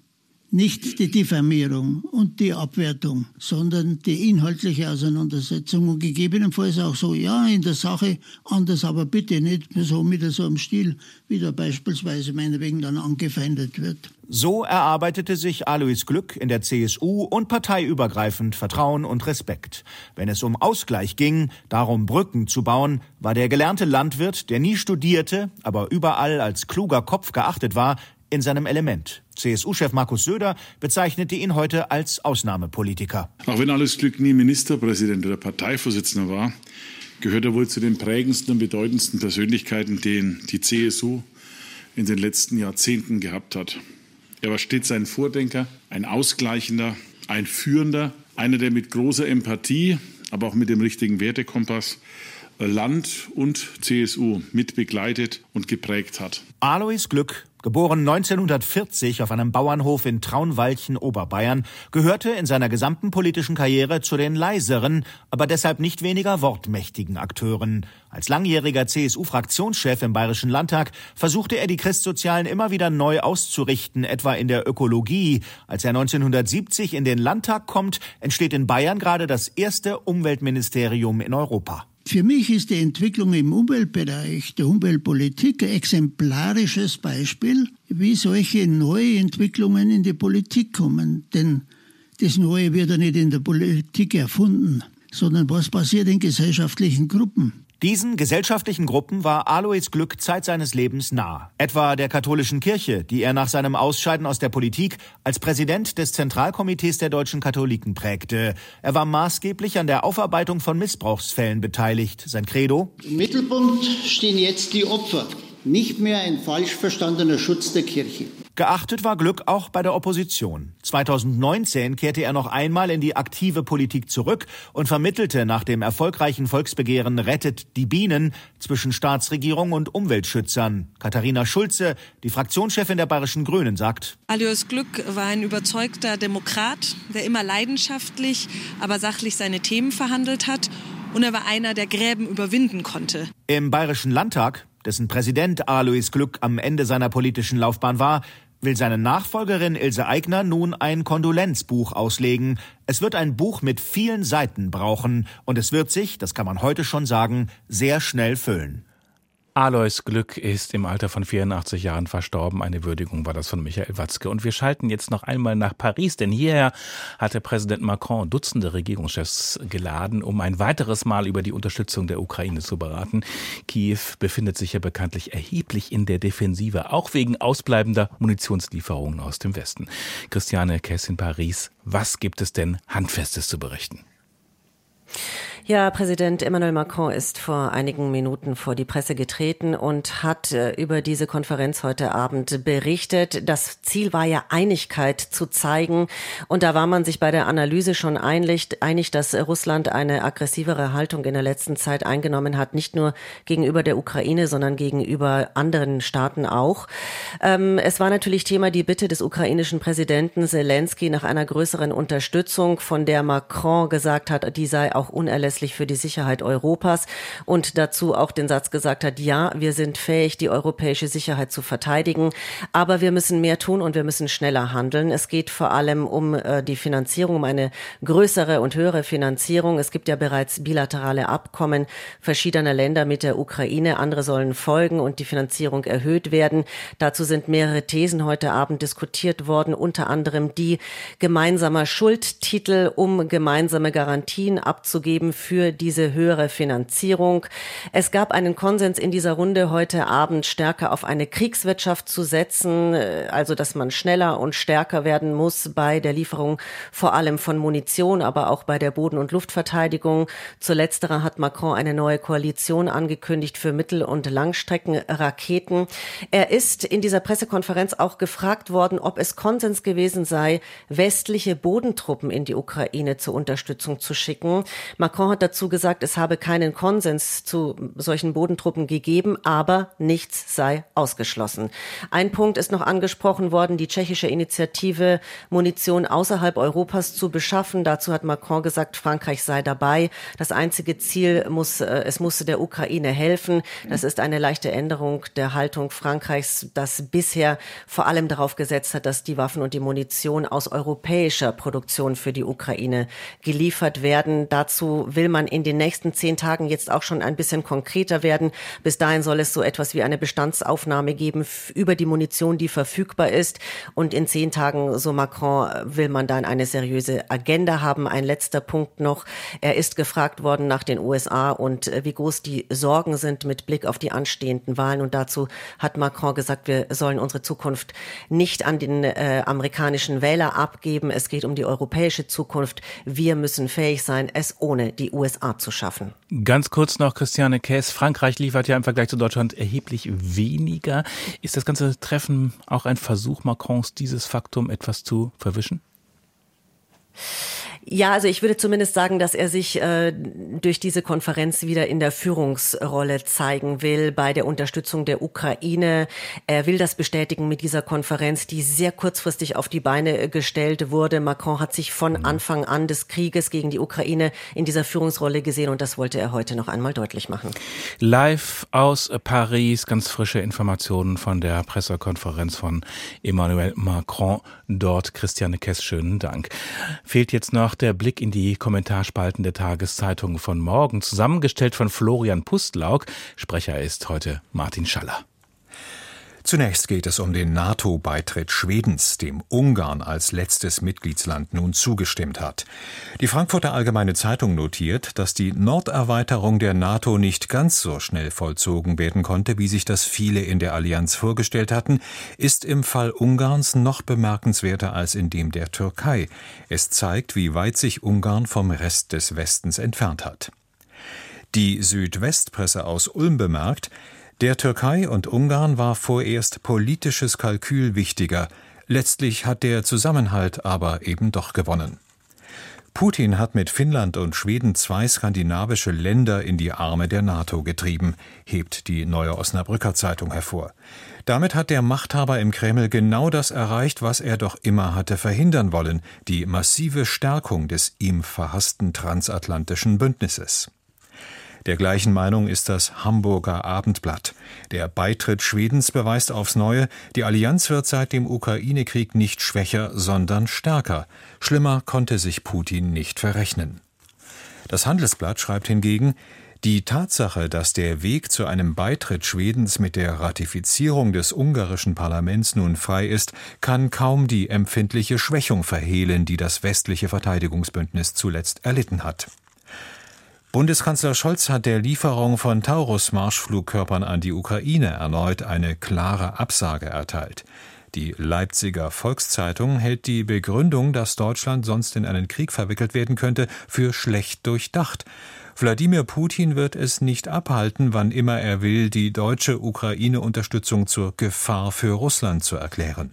Nicht die Diffamierung und die Abwertung, sondern die inhaltliche Auseinandersetzung und gegebenenfalls auch so, ja, in der Sache anders, aber bitte nicht so mit so einem Stil, wie da beispielsweise meinetwegen dann angefeindet wird. So erarbeitete sich Alois Glück in der CSU und parteiübergreifend Vertrauen und Respekt. Wenn es um Ausgleich ging, darum Brücken zu bauen, war der gelernte Landwirt, der nie studierte, aber überall als kluger Kopf geachtet war, in seinem Element. CSU-Chef Markus Söder bezeichnete ihn heute als Ausnahmepolitiker. Auch wenn alles Glück nie Ministerpräsident oder Parteivorsitzender war, gehört er wohl zu den prägendsten und bedeutendsten Persönlichkeiten, den die CSU in den letzten Jahrzehnten gehabt hat. Er war stets ein Vordenker, ein Ausgleichender, ein Führender, einer, der mit großer Empathie, aber auch mit dem richtigen Wertekompass Land und CSU mitbegleitet und geprägt hat. Alois Glück Geboren 1940 auf einem Bauernhof in Traunwaldchen, Oberbayern, gehörte in seiner gesamten politischen Karriere zu den leiseren, aber deshalb nicht weniger wortmächtigen Akteuren. Als langjähriger CSU-Fraktionschef im Bayerischen Landtag versuchte er die Christsozialen immer wieder neu auszurichten, etwa in der Ökologie. Als er 1970 in den Landtag kommt, entsteht in Bayern gerade das erste Umweltministerium in Europa. Für mich ist die Entwicklung im Umweltbereich, der Umweltpolitik, ein exemplarisches Beispiel, wie solche neue Entwicklungen in die Politik kommen. Denn das Neue wird ja nicht in der Politik erfunden, sondern was passiert in gesellschaftlichen Gruppen. Diesen gesellschaftlichen Gruppen war Alois Glück Zeit seines Lebens nah. Etwa der katholischen Kirche, die er nach seinem Ausscheiden aus der Politik als Präsident des Zentralkomitees der deutschen Katholiken prägte. Er war maßgeblich an der Aufarbeitung von Missbrauchsfällen beteiligt. Sein Credo? Im Mittelpunkt stehen jetzt die Opfer, nicht mehr ein falsch verstandener Schutz der Kirche. Geachtet war Glück auch bei der Opposition. 2019 kehrte er noch einmal in die aktive Politik zurück und vermittelte nach dem erfolgreichen Volksbegehren Rettet die Bienen zwischen Staatsregierung und Umweltschützern. Katharina Schulze, die Fraktionschefin der Bayerischen Grünen, sagt, Alois Glück war ein überzeugter Demokrat, der immer leidenschaftlich, aber sachlich seine Themen verhandelt hat. Und er war einer, der Gräben überwinden konnte. Im Bayerischen Landtag dessen Präsident Alois Glück am Ende seiner politischen Laufbahn war, will seine Nachfolgerin Ilse Aigner nun ein Kondolenzbuch auslegen. Es wird ein Buch mit vielen Seiten brauchen und es wird sich, das kann man heute schon sagen, sehr schnell füllen. Alois Glück ist im Alter von 84 Jahren verstorben. Eine Würdigung war das von Michael Watzke. Und wir schalten jetzt noch einmal nach Paris, denn hierher hatte Präsident Macron Dutzende Regierungschefs geladen, um ein weiteres Mal über die Unterstützung der Ukraine zu beraten. Kiew befindet sich ja bekanntlich erheblich in der Defensive, auch wegen ausbleibender Munitionslieferungen aus dem Westen. Christiane Kess in Paris, was gibt es denn Handfestes zu berichten? Ja, Präsident Emmanuel Macron ist vor einigen Minuten vor die Presse getreten und hat äh, über diese Konferenz heute Abend berichtet. Das Ziel war ja Einigkeit zu zeigen. Und da war man sich bei der Analyse schon einig, einig, dass Russland eine aggressivere Haltung in der letzten Zeit eingenommen hat, nicht nur gegenüber der Ukraine, sondern gegenüber anderen Staaten auch. Ähm, es war natürlich Thema die Bitte des ukrainischen Präsidenten Zelensky nach einer größeren Unterstützung, von der Macron gesagt hat, die sei auch unerlässlich unerlässlich für die Sicherheit Europas und dazu auch den Satz gesagt hat, ja, wir sind fähig, die europäische Sicherheit zu verteidigen, aber wir müssen mehr tun und wir müssen schneller handeln. Es geht vor allem um äh, die Finanzierung, um eine größere und höhere Finanzierung. Es gibt ja bereits bilaterale Abkommen verschiedener Länder mit der Ukraine. Andere sollen folgen und die Finanzierung erhöht werden. Dazu sind mehrere Thesen heute Abend diskutiert worden, unter anderem die gemeinsamer Schuldtitel, um gemeinsame Garantien abzugeben für diese höhere Finanzierung. Es gab einen Konsens in dieser Runde heute Abend stärker auf eine Kriegswirtschaft zu setzen, äh, also dass man schneller und stärker werden muss bei der Lieferung vor allem von Munition, aber auch bei der Boden- und Luftverteidigung. Zu letzterer hat Macron eine neue Koalition angekündigt für Mittel- und Langstreckenraketen. Er ist in dieser Pressekonferenz auch gefragt worden, ob es Konsens gewesen sei, westliche Bodentruppen in die Ukraine zur Unterstützung zu schicken. Macron hat dazu gesagt, es habe keinen Konsens zu solchen Bodentruppen gegeben, aber nichts sei ausgeschlossen. Ein Punkt ist noch angesprochen worden, die tschechische Initiative, Munition außerhalb Europas zu beschaffen. Dazu hat Macron gesagt, Frankreich sei dabei. Das einzige Ziel muss, äh, es musste der Ukraine helfen. Das ist eine leichte Änderung der Haltung Frankreichs, das bisher vor allem darauf gesetzt hat, dass die Waffen und die Munition aus europäischer Produktion für die Ukraine geliefert werden. Dazu will man in den nächsten zehn Tagen jetzt auch schon ein bisschen konkreter werden. Bis dahin soll es so etwas wie eine Bestandsaufnahme geben über die Munition, die verfügbar ist. Und in zehn Tagen, so Macron, will man dann eine seriöse Agenda haben. Ein letzter Punkt noch. Er ist gefragt worden nach den USA und äh, wie groß die Sorgen sind mit Blick auf die anstehenden Wahlen. Und dazu hat Macron gesagt, wir sollen unsere Zukunft nicht an den äh, amerikanischen Wähler abgeben. Es geht um die europäische Zukunft. Wir müssen fähig sein, es ohne die USA zu schaffen. Ganz kurz noch, Christiane Käs. Frankreich liefert ja im Vergleich zu Deutschland erheblich weniger. Ist das ganze Treffen auch ein Versuch Macrons, dieses Faktum etwas zu verwischen? Ja, also ich würde zumindest sagen, dass er sich äh, durch diese Konferenz wieder in der Führungsrolle zeigen will bei der Unterstützung der Ukraine. Er will das bestätigen mit dieser Konferenz, die sehr kurzfristig auf die Beine gestellt wurde. Macron hat sich von mhm. Anfang an des Krieges gegen die Ukraine in dieser Führungsrolle gesehen und das wollte er heute noch einmal deutlich machen. Live aus Paris, ganz frische Informationen von der Pressekonferenz von Emmanuel Macron. Dort Christiane Kess, schönen Dank. Fehlt jetzt noch der Blick in die Kommentarspalten der Tageszeitung von morgen, zusammengestellt von Florian Pustlauk. Sprecher ist heute Martin Schaller. Zunächst geht es um den NATO-Beitritt Schwedens, dem Ungarn als letztes Mitgliedsland nun zugestimmt hat. Die Frankfurter Allgemeine Zeitung notiert, dass die Norderweiterung der NATO nicht ganz so schnell vollzogen werden konnte, wie sich das viele in der Allianz vorgestellt hatten, ist im Fall Ungarns noch bemerkenswerter als in dem der Türkei. Es zeigt, wie weit sich Ungarn vom Rest des Westens entfernt hat. Die Südwestpresse aus Ulm bemerkt, der Türkei und Ungarn war vorerst politisches Kalkül wichtiger, letztlich hat der Zusammenhalt aber eben doch gewonnen. Putin hat mit Finnland und Schweden zwei skandinavische Länder in die Arme der NATO getrieben, hebt die Neue Osnabrücker Zeitung hervor. Damit hat der Machthaber im Kreml genau das erreicht, was er doch immer hatte verhindern wollen, die massive Stärkung des ihm verhassten transatlantischen Bündnisses. Der gleichen Meinung ist das Hamburger Abendblatt. Der Beitritt Schwedens beweist aufs Neue, die Allianz wird seit dem Ukraine-Krieg nicht schwächer, sondern stärker. Schlimmer konnte sich Putin nicht verrechnen. Das Handelsblatt schreibt hingegen, die Tatsache, dass der Weg zu einem Beitritt Schwedens mit der Ratifizierung des ungarischen Parlaments nun frei ist, kann kaum die empfindliche Schwächung verhehlen, die das westliche Verteidigungsbündnis zuletzt erlitten hat. Bundeskanzler Scholz hat der Lieferung von Taurus-Marschflugkörpern an die Ukraine erneut eine klare Absage erteilt. Die Leipziger Volkszeitung hält die Begründung, dass Deutschland sonst in einen Krieg verwickelt werden könnte, für schlecht durchdacht. Wladimir Putin wird es nicht abhalten, wann immer er will, die deutsche Ukraine-Unterstützung zur Gefahr für Russland zu erklären.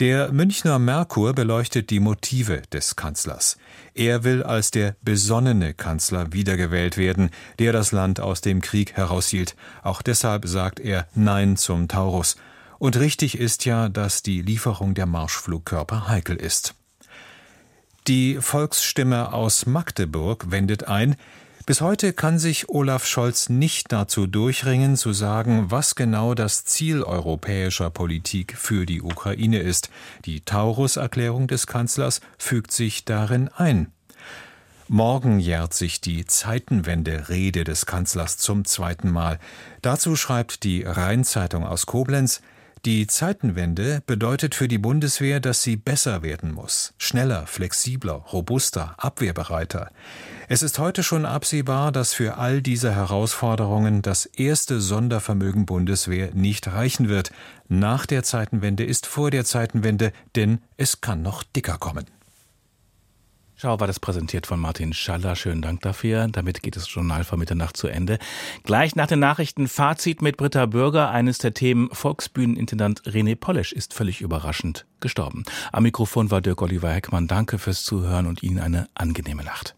Der Münchner Merkur beleuchtet die Motive des Kanzlers. Er will als der besonnene Kanzler wiedergewählt werden, der das Land aus dem Krieg heraushielt. Auch deshalb sagt er Nein zum Taurus. Und richtig ist ja, dass die Lieferung der Marschflugkörper heikel ist. Die Volksstimme aus Magdeburg wendet ein, bis heute kann sich Olaf Scholz nicht dazu durchringen, zu sagen, was genau das Ziel europäischer Politik für die Ukraine ist. Die Taurus-Erklärung des Kanzlers fügt sich darin ein. Morgen jährt sich die Zeitenwende-Rede des Kanzlers zum zweiten Mal. Dazu schreibt die Rheinzeitung aus Koblenz, die Zeitenwende bedeutet für die Bundeswehr, dass sie besser werden muss. Schneller, flexibler, robuster, abwehrbereiter. Es ist heute schon absehbar, dass für all diese Herausforderungen das erste Sondervermögen Bundeswehr nicht reichen wird. Nach der Zeitenwende ist vor der Zeitenwende, denn es kann noch dicker kommen. Schau war das präsentiert von Martin Schaller. Schönen Dank dafür. Damit geht das Journal vor Mitternacht zu Ende. Gleich nach den Nachrichten Fazit mit Britta Bürger. Eines der Themen Volksbühnenintendant René Polesch ist völlig überraschend gestorben. Am Mikrofon war Dirk Oliver Heckmann. Danke fürs Zuhören und Ihnen eine angenehme Nacht.